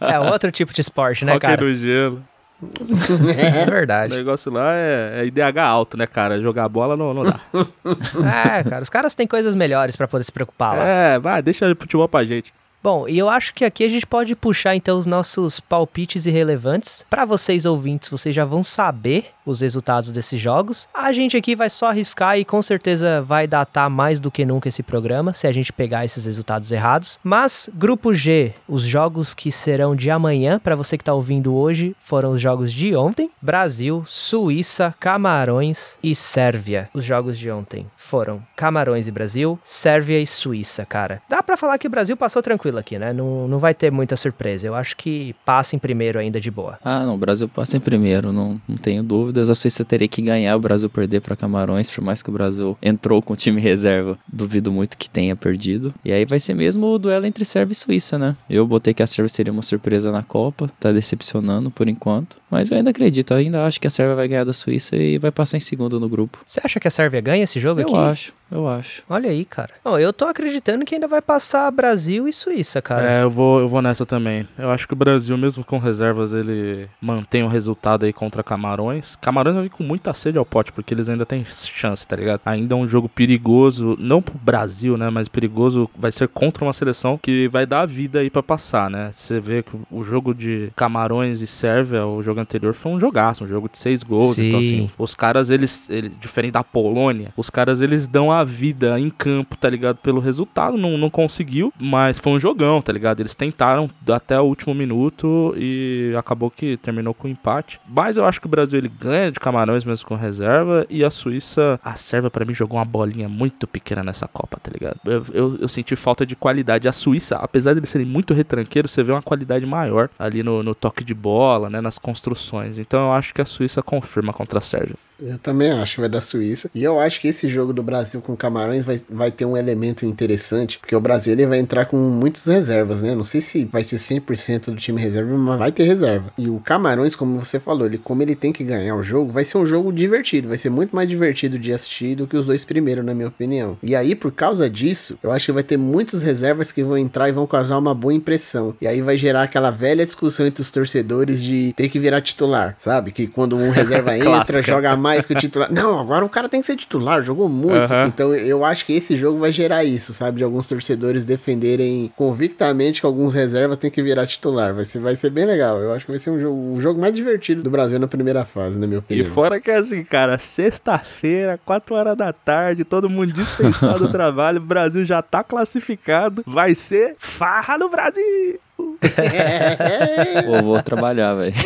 (laughs) É outro tipo de esporte, né, Hockey cara? no gelo. É (laughs) O verdade. negócio lá é, é IDH alto, né, cara? Jogar bola não, não dá. (laughs) É, cara, os caras têm coisas melhores pra poder se preocupar lá. é, vai, deixa o futebol pra gente. Bom, e eu acho que aqui a gente pode puxar então os nossos palpites irrelevantes. Pra vocês ouvintes, vocês já vão saber os resultados desses jogos. A gente aqui vai só arriscar e com certeza vai datar mais do que nunca esse programa se a gente pegar esses resultados errados. Mas grupo G, os jogos que serão de amanhã, pra você que tá ouvindo hoje, foram os jogos de ontem: Brasil, Suíça, Camarões e Sérvia. Os jogos de ontem foram Camarões e Brasil, Sérvia e Suíça, cara. Dá pra falar que o Brasil passou tranquilo aqui, né? Não, não vai ter muita surpresa. Eu acho que passa em primeiro ainda de boa. Ah, não, o Brasil passa em primeiro, não, não tenho dúvidas. A Suíça teria que ganhar, o Brasil perder para Camarões, por mais que o Brasil entrou com o time (laughs) reserva, duvido muito que tenha perdido. E aí vai ser mesmo o duelo entre Sérvia e Suíça, né? Eu botei que a Sérvia seria uma surpresa na Copa, tá decepcionando por enquanto, mas eu ainda acredito, eu ainda acho que a Sérvia vai ganhar da Suíça e vai passar em segundo no grupo. Você acha que a Sérvia ganha esse jogo Eu aqui? acho, eu acho. Olha aí, cara. Bom, eu tô acreditando que ainda vai passar Brasil e Suíça, cara. É, eu vou, eu vou nessa também. Eu acho que o Brasil, mesmo com reservas, ele mantém o resultado aí contra Camarões. Camarões vai vir com muita sede ao pote, porque eles ainda têm chance, tá ligado? Ainda é um jogo perigoso, não pro Brasil, né? Mas perigoso vai ser contra uma seleção que vai dar a vida aí pra passar, né? Você vê que o jogo de Camarões e Sérvia, o jogo anterior, foi um jogaço, um jogo de seis gols. Sim. Então, assim, os caras, eles, ele, diferente da Polônia, os caras, eles dão a vida em campo, tá ligado? Pelo resultado, não, não conseguiu, mas foi um jogão, tá ligado? Eles tentaram até o último minuto e acabou que terminou com empate. Mas eu acho que o Brasil, ele ganha de Camarões mesmo com reserva e a Suíça, a Sérvia pra mim jogou uma bolinha muito pequena nessa Copa, tá ligado? Eu, eu, eu senti falta de qualidade. A Suíça, apesar de eles serem muito retranqueiros, você vê uma qualidade maior ali no, no toque de bola, né? Nas construções. Então eu acho que a Suíça confirma contra a Sérvia. Eu também acho que vai dar Suíça. E eu acho que esse jogo do Brasil com Camarões vai, vai ter um elemento interessante, porque o Brasil ele vai entrar com muitas reservas, né? Não sei se vai ser 100% do time reserva, mas vai ter reserva. E o Camarões, como você falou, ele como ele tem que ganhar o jogo, vai ser um jogo divertido, vai ser muito mais divertido de assistir do que os dois primeiros, na minha opinião. E aí, por causa disso, eu acho que vai ter muitos reservas que vão entrar e vão causar uma boa impressão. E aí vai gerar aquela velha discussão entre os torcedores de ter que virar titular, sabe? Que quando um reserva (laughs) entra, joga mais que o titular. Não, agora o cara tem que ser titular, jogou muito. Aham. Então eu acho que esse jogo vai gerar isso, sabe? De alguns torcedores defenderem convictamente que alguns reservas têm que virar titular. Vai ser, vai ser bem legal. Eu acho que vai ser um jogo, o jogo mais divertido do Brasil na primeira fase, na minha E opinião. fora que assim, cara, sexta-feira, 4 horas da tarde, todo mundo dispensado do (laughs) trabalho, o Brasil já tá classificado, vai ser farra no Brasil! (laughs) Pô, vou trabalhar, velho. (laughs)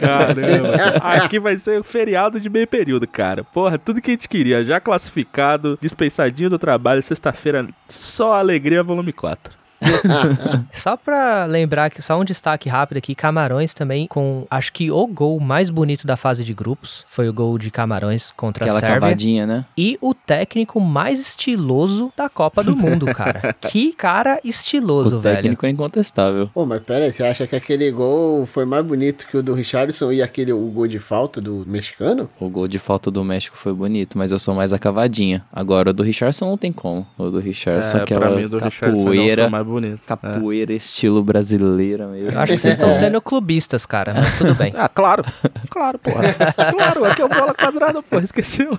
Caramba, aqui vai ser feriado de meio período, cara. Porra, tudo que a gente queria, já classificado, dispensadinho do trabalho, sexta-feira, só alegria, volume 4. Só pra lembrar que só um destaque rápido aqui, Camarões também com, acho que o gol mais bonito da fase de grupos, foi o gol de Camarões contra Aquela a Sérvia. cavadinha, né? E o técnico mais estiloso da Copa do Mundo, cara. (laughs) que cara estiloso, o velho. técnico é incontestável. Pô, mas pera aí, você acha que aquele gol foi mais bonito que o do Richardson e aquele o gol de falta do mexicano? O gol de falta do México foi bonito, mas eu sou mais a cavadinha. Agora, o do Richardson não tem como. O do Richardson, É, aquela pra mim, o do capoeira. foi mais bonito. Capoeira estilo brasileira mesmo. Acho que vocês estão sendo clubistas, cara, mas tudo bem. (laughs) Ah, claro. Claro, porra. (laughs) claro, aqui é o bola quadrada, porra. Esqueceu.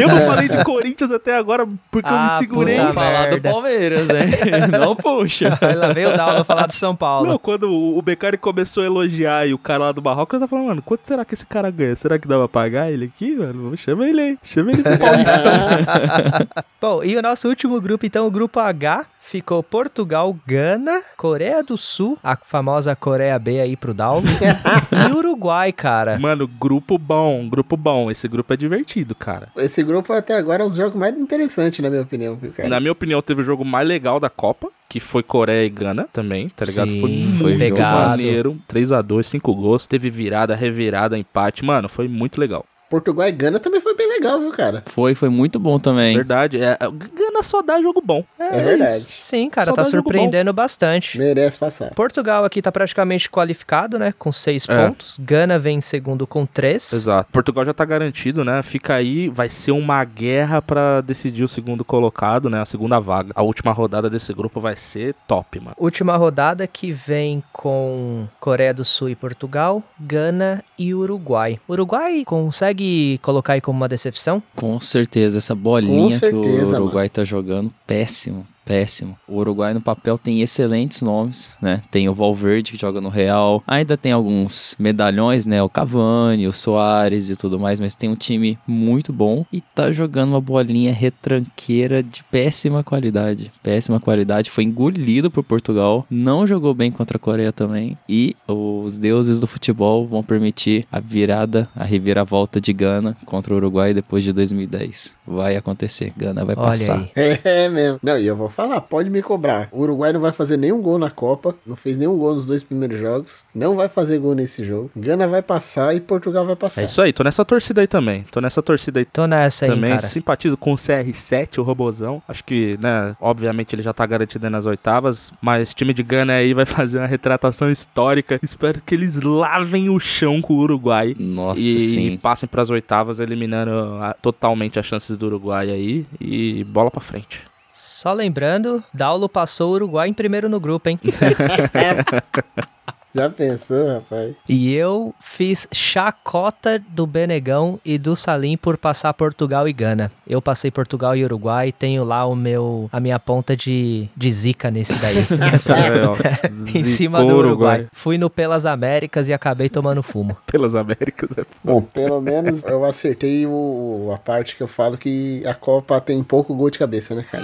eu não falei de Corinthians até agora porque eu me Ah, segurei. puta falar do. Palmeiras, hein? (laughs) Não puxa. Aí lá veio o Dalma falar do São Paulo. Não, quando o o Beccari começou a elogiar e o cara lá do Marrocos, eu tava falando, mano, quanto será que esse cara ganha? Será que dá pra pagar ele aqui, mano? Chama ele aí. Chama ele pro Paulistão. Bom, e o nosso último grupo, então, o grupo H, ficou Portugal, Gana, Coreia do Sul, a famosa Coreia B aí pro Dalma, (laughs) e Uruguai, cara. mano, grupo bom, grupo bom. Esse grupo é divertido, cara. Esse grupo até agora é os jogos mais interessantes, na minha opinião, viu, cara? Na minha opinião, teve o jogo mais legal da Copa, que foi Coreia e Gana também, tá ligado? Sim, foi foi muito pegaço. maneiro. 3x2, 5 gols. Teve virada, revirada, empate. Mano, foi muito legal. Portugal e Gana também foi bem legal, viu, cara? Foi, foi muito bom também. Verdade. É, é, Gana só dá jogo bom. É verdade. isso. Sim, cara, Só tá surpreendendo bastante. Merece passar. Portugal aqui tá praticamente qualificado, né? Com seis É. pontos. Gana vem em segundo com três. Exato. Portugal já tá garantido, né? Fica aí, vai ser uma guerra pra decidir o segundo colocado, né? A segunda vaga. A última rodada desse grupo vai ser top, mano. Última rodada que vem com Coreia do Sul e Portugal, Gana e Uruguai. Uruguai consegue colocar aí como uma decepção? Com certeza, essa bolinha que certeza, o Uruguai tá jogando, péssimo, péssimo. O Uruguai no papel tem excelentes nomes, né? Tem o Valverde que joga no Real, ainda tem alguns medalhões, né? O Cavani, o Soares e tudo mais, mas tem um time muito bom e tá jogando uma bolinha retranqueira de péssima qualidade. Péssima qualidade, foi engolido por Portugal, não jogou bem contra a Coreia também e os deuses do futebol vão permitir a virada, a reviravolta de Gana contra o Uruguai depois de 2010. Vai acontecer, Gana vai Olha passar. aí. (laughs) É mesmo. Não, e eu vou falar, pode me cobrar. O Uruguai não vai fazer nenhum gol na Copa, não fez nenhum gol nos dois primeiros jogos, não vai fazer gol nesse jogo. Gana vai passar e Portugal vai passar. É isso aí, tô nessa torcida aí também. Tô nessa torcida aí Tô nessa aí, também. cara. Simpatizo com o CR7, o robozão. Acho que, né, obviamente ele já tá garantido nas oitavas, mas time de Gana aí vai (laughs) fazer uma retratação histórica. Espero que eles lavem o chão com o Uruguai. Nossa, e sim. passem pras oitavas, eliminando a- totalmente as chances do Uruguai aí. E bola pra frente. Só lembrando, Daulo passou o Uruguai em primeiro no grupo, hein? (laughs) (laughs) Já pensou, rapaz? E eu fiz chacota do Benegão e do Salim por passar Portugal e Gana. Eu passei Portugal e Uruguai, tenho lá o meu a minha ponta de, de zica nesse daí. (laughs) Nessa- É, ó, (laughs) em cima do Uruguai. Fui no Pelas Américas e acabei tomando fumo. (laughs) Pelas Américas. É Bom, pelo menos eu acertei o, a parte que eu falo que a Copa tem pouco gol de cabeça, né, cara?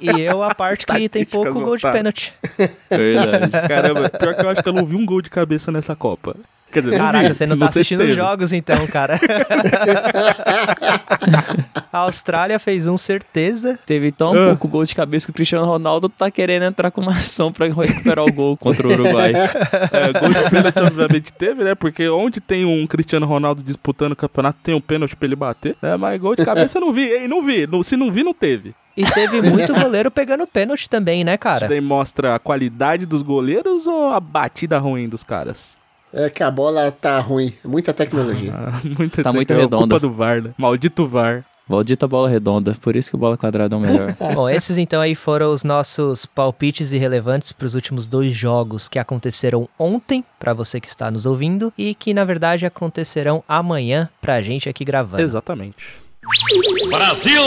E eu a parte que tem pouco gol de pênalti. Verdade. Caramba, pior que eu acho que eu não vi um gol de cabeça nessa Copa. Quer dizer, Caraca, vi, você não tá assistindo os jogos então, cara. (laughs) a Austrália fez um certeza. Teve tão Ah. pouco gol de cabeça que o Cristiano Ronaldo tá querendo entrar com uma ação pra recuperar o gol contra o Uruguai. (laughs) É, gol de pênalti obviamente teve, né? Porque onde tem um Cristiano Ronaldo disputando o campeonato, tem um pênalti pra ele bater, né? Mas gol de cabeça eu não vi, hein? Não vi. Não- se não vi, não teve. E teve (laughs) muito goleiro pegando pênalti também, né, Isso cara? daí mostra a qualidade dos goleiros ou a batida ruim dos caras? É que a bola tá ruim, muita tecnologia. Ah, (laughs) muita Tá muito é redonda. culpa do VAR, né? Maldito VAR. Maldita bola redonda, por isso que o bola quadrada é o melhor. (laughs) Bom, esses então aí foram os nossos palpites irrelevantes para os últimos dois jogos que aconteceram ontem, para você que está nos ouvindo, e que na verdade acontecerão amanhã pra gente aqui gravando. Exatamente. Brasil!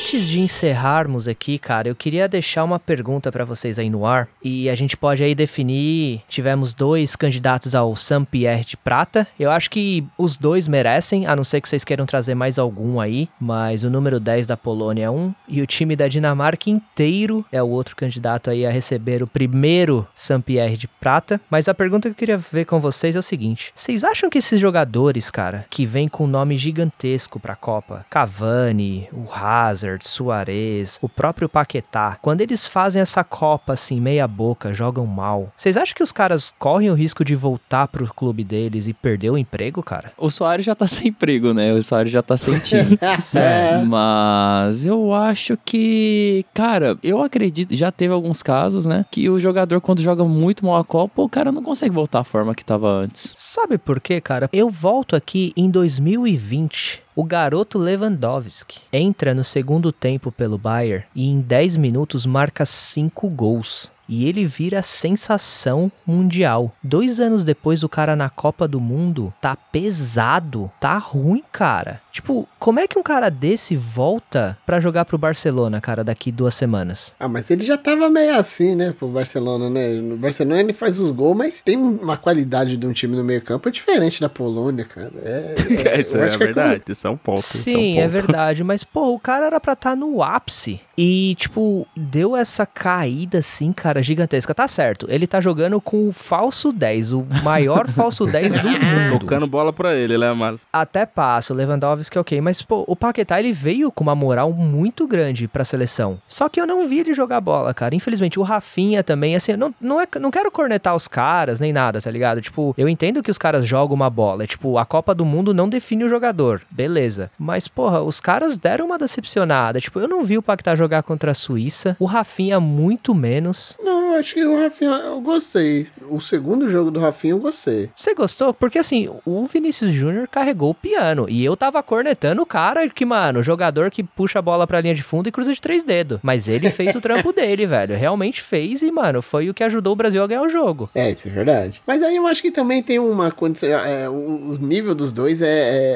Antes de encerrarmos aqui, cara, eu queria deixar uma pergunta pra vocês aí no ar. E a gente pode aí definir. Tivemos dois candidatos ao Saint-Pierre de Prata. Eu acho que os dois merecem, a não ser que vocês queiram trazer mais algum aí. Mas o número 10 da Polônia é um. E o time da Dinamarca inteiro é o outro candidato aí a receber o primeiro Saint-Pierre de Prata. Mas a pergunta que eu queria ver com vocês é o seguinte: vocês acham que esses jogadores, cara, que vêm com nome gigantesco pra Copa, Cavani, o Hazard, Suarez, o próprio Paquetá, quando eles fazem essa Copa assim, meia boca, jogam mal, vocês acham que os caras correm o risco de voltar pro clube deles e perder o emprego, cara? O Soares já tá sem emprego, né? O Soares já tá sem time. (laughs) É. Mas eu acho que, cara, eu acredito, já teve alguns casos, né? Que o jogador, quando joga muito mal a Copa, o cara não consegue voltar à forma que tava antes. Sabe por quê, cara? Eu volto aqui em 2020. O garoto Lewandowski entra no segundo tempo pelo Bayern e em 10 minutos marca 5 gols. E ele vira sensação mundial. Dois anos depois, o cara na Copa do Mundo tá pesado, tá ruim, cara. Tipo, como é que um cara desse volta pra jogar pro Barcelona, cara, daqui duas semanas? Ah, mas ele já tava meio assim, né, pro Barcelona, né? No Barcelona ele faz os gols, mas tem uma qualidade de um time no meio campo diferente da Polônia, cara. É, (laughs) É, isso eu é acho que verdade. Isso é um ponto. é um Sim, é ponto. verdade, mas pô, o cara era pra estar no ápice. E, tipo, deu essa caída assim, cara, gigantesca. Tá certo, ele tá jogando com o falso 10, o maior falso 10 do (laughs) mundo. Tocando bola pra ele, né, mano? Até passa, o Lewandowski é ok, mas pô, o Paquetá ele veio com uma moral muito grande pra seleção. Só que eu não vi ele jogar bola, cara. Infelizmente, o Rafinha também, assim, eu não, não, é, não quero cornetar os caras nem nada, tá ligado? Tipo, eu entendo que os caras jogam uma bola. É, tipo, a Copa do Mundo não define o jogador, beleza. Mas, porra, os caras deram uma decepcionada. Tipo, eu não vi o Paquetá jogar contra a Suíça. O Rafinha, muito menos. Não, eu acho que o Rafinha, eu gostei. O segundo jogo do Rafinha eu gostei. Você gostou? Porque assim, o Vinícius Júnior carregou o piano. E eu tava cornetando o cara que, mano, jogador que puxa a bola pra linha de fundo e cruza de três dedos. Mas ele fez o trampo (laughs) dele, velho. Realmente fez e, mano, foi o que ajudou o Brasil a ganhar o jogo. É, isso é verdade. Mas aí eu acho que também tem uma condição. é, o, o nível dos dois é,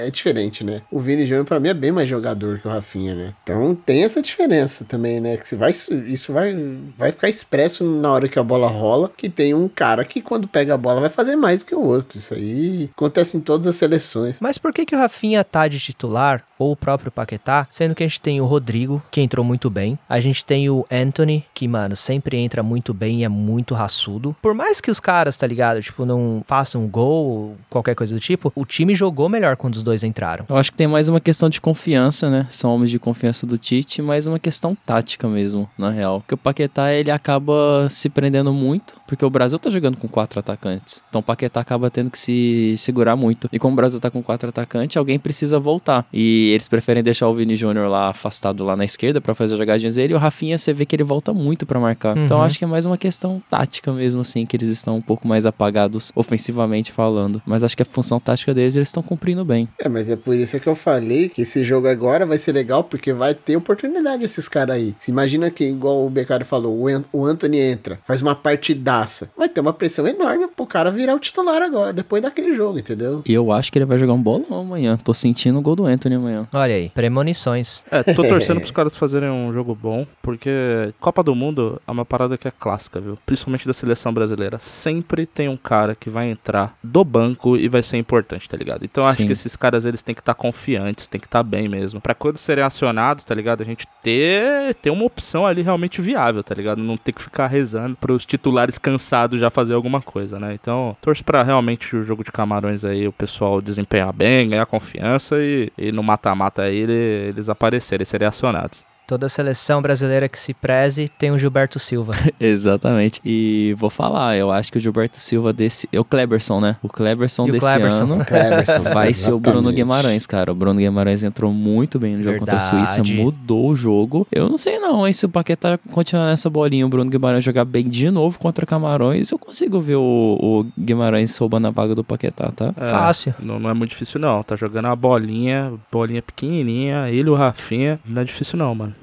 é- é diferente, né? O Vini Júnior, pra mim, é bem mais jogador que o Rafinha, né? Então tem essa diferença também, né? Que vai, isso vai, vai ficar expresso na hora que a bola rola, que tem um cara que quando pega a bola vai fazer mais que o outro. Isso aí acontece em todas as seleções. Mas por que, que o Rafinha tá de titular, ou o próprio Paquetá, sendo que a gente tem o Rodrigo, que entrou muito bem. A gente tem o Anthony, que, mano, sempre entra muito bem e é muito raçudo. Por mais que os caras, tá ligado, tipo, não façam gol ou qualquer coisa do tipo, o time jogou melhor quando os dois entraram. Eu acho que tem mais uma questão de confiança, né? São homens de confiança do Tite, mas uma questão tática mesmo, na real. Porque o Paquetá, ele acaba se prendendo muito, porque o Brasil tá jogando com quatro atacantes. Então o Paquetá acaba tendo que se segurar muito. E como o Brasil tá com quatro atacantes, alguém precisa voltar. E eles preferem deixar o Vini Júnior lá afastado lá na esquerda pra fazer as jogadinhas dele. E o Rafinha, você vê que ele volta muito pra marcar. Então eu Uhum. acho que é mais uma questão tática mesmo, assim, que eles estão um pouco mais apagados ofensivamente falando. Mas acho que a função tática deles, eles estão cumprindo bem. É, mas é por isso que eu falei que esse jogo agora vai ser legal, porque vai ter oportunidade esses caras aí. Se imagina que, igual o Becari falou, o An- o Anthony entra, faz uma partidaça. Vai ter uma pressão enorme pro cara virar o titular agora, depois daquele jogo, entendeu? E eu acho que ele vai jogar um bolão amanhã. Tô sentindo o gol do Anthony amanhã. Olha aí, premonições. É, tô (laughs) torcendo pros caras fazerem um jogo bom, porque Copa do Mundo é uma parada que é clássica, viu? Principalmente da seleção brasileira. Sempre tem um cara que vai entrar do banco e vai ser importante, tá ligado? Então eu acho Sim. que esses caras eles têm que estar confiantes, tem que estar bem mesmo. Pra quando serem acionados, tá ligado? A gente ter, ter uma opção ali realmente viável, tá ligado? Não ter que ficar rezando pros titulares cansados já fazer alguma coisa, né? Então, torço pra realmente o jogo de camarões aí, o pessoal desempenhar bem, ganhar confiança e, e no mata-mata aí ele- eles aparecerem, serem acionados. Toda seleção brasileira que se preze tem o Gilberto Silva. (laughs) Exatamente. E vou falar, eu acho que o Gilberto Silva desse. É o Kleberson, né? O Kleberson E o desse Kleberson. ano Cleberson, (laughs) vai ser o Bruno. Guimarães, cara. O Bruno Guimarães entrou muito bem no jogo contra a Suíça, Verdade. mudou o jogo. Eu não sei não, hein? Se o Paquetá continuar nessa bolinha, o Bruno Guimarães jogar bem de novo contra Camarões, eu consigo ver o, o Guimarães roubando a vaga do Paquetá, tá? É, Fácil. Não, não é muito difícil, não. Tá jogando uma bolinha, bolinha pequenininha, ele e o Rafinha. Não é difícil, não, mano.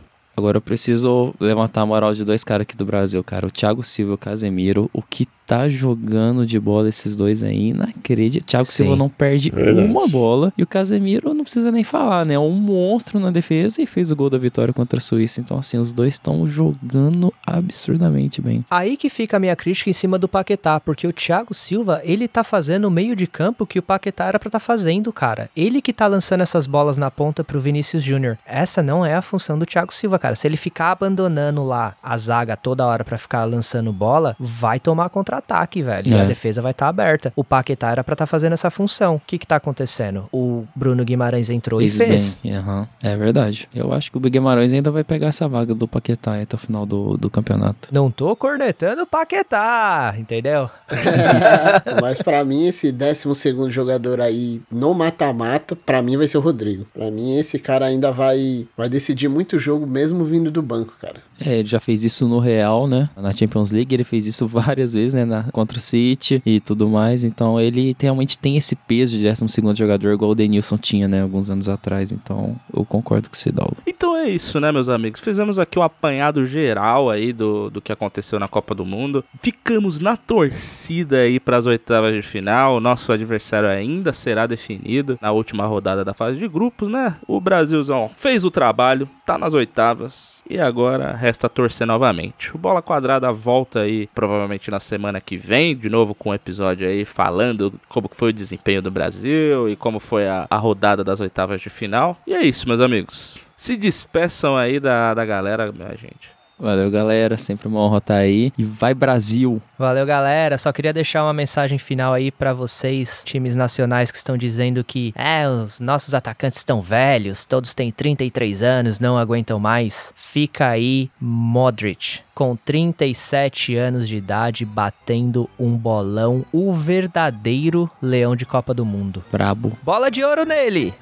Agora eu preciso levantar a moral de dois caras aqui do Brasil, cara. O Thiago Silva e o Casemiro. O que tá jogando de bola esses dois é inacreditável. Thiago Sim. Silva não perde Verdade. uma bola. E o Casemiro não precisa nem falar, né? É um monstro na defesa e fez o gol da vitória contra a Suíça. Então, assim, os dois estão jogando absurdamente bem. Aí que fica a minha crítica em cima do Paquetá, porque o Thiago Silva, ele tá fazendo o meio de campo que o Paquetá era pra tá fazendo, cara. Ele que tá lançando essas bolas na ponta pro Vinícius Júnior. Essa não é a função do Thiago Silva, cara. Se ele ficar abandonando lá a zaga toda hora pra ficar lançando bola, vai tomar contra-ataque, velho. E É. a defesa vai estar aberta. O Paquetá era pra tá fazendo essa função. O que que tá acontecendo? O Bruno Guimarães entrou e fez. bem. Aham, É verdade. Eu acho que o Guimarães ainda vai pegar essa vaga do Paquetá até o final do, do campeonato. Não tô cornetando o Paquetá, entendeu? (laughs) Mas pra mim, esse 12 segundo jogador aí no mata-mata, pra mim vai ser o Rodrigo. Pra mim, esse cara ainda vai, vai decidir muito jogo, mesmo vindo do banco, cara. É, ele já fez isso no Real, né? Na Champions League, ele fez isso (laughs) várias vezes, né? Na, contra o City e tudo mais. Então, ele realmente tem esse peso de 12 jogador, igual o Denilson tinha, né? Alguns anos atrás. Então, eu concordo com o Cidalgo. Então é isso, né, meus amigos? Fizemos aqui um apanhado geral aí do, do que aconteceu na Copa do Mundo. Ficamos na torcida aí para as oitavas de final. Nosso adversário ainda será definido na última rodada da fase de grupos, né? O Brasilzão fez o trabalho, tá nas oitavas e agora resta torcer novamente. O Bola Quadrada volta aí provavelmente na semana que vem, de novo com um episódio aí falando como foi o desempenho do Brasil e como foi a, a rodada das oitavas de final. E é isso, meus amigos. Se despeçam aí da, da galera, minha gente. Valeu, galera. Sempre uma honra estar aí. E vai, Brasil! Valeu, galera. Só queria deixar uma mensagem final aí para vocês, times nacionais que estão dizendo que é, os nossos atacantes estão velhos, todos têm 33 anos, não aguentam mais. Fica aí Modric, com 37 anos de idade, batendo um bolão, o verdadeiro leão de Copa do Mundo. Brabo. Bola de ouro nele!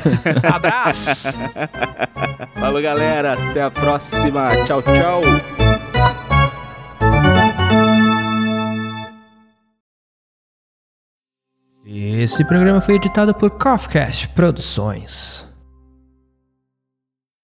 (laughs) Abraço! Falou, galera. Até a próxima. Tchau, tchau. Esse programa foi editado por Kafcast Produções.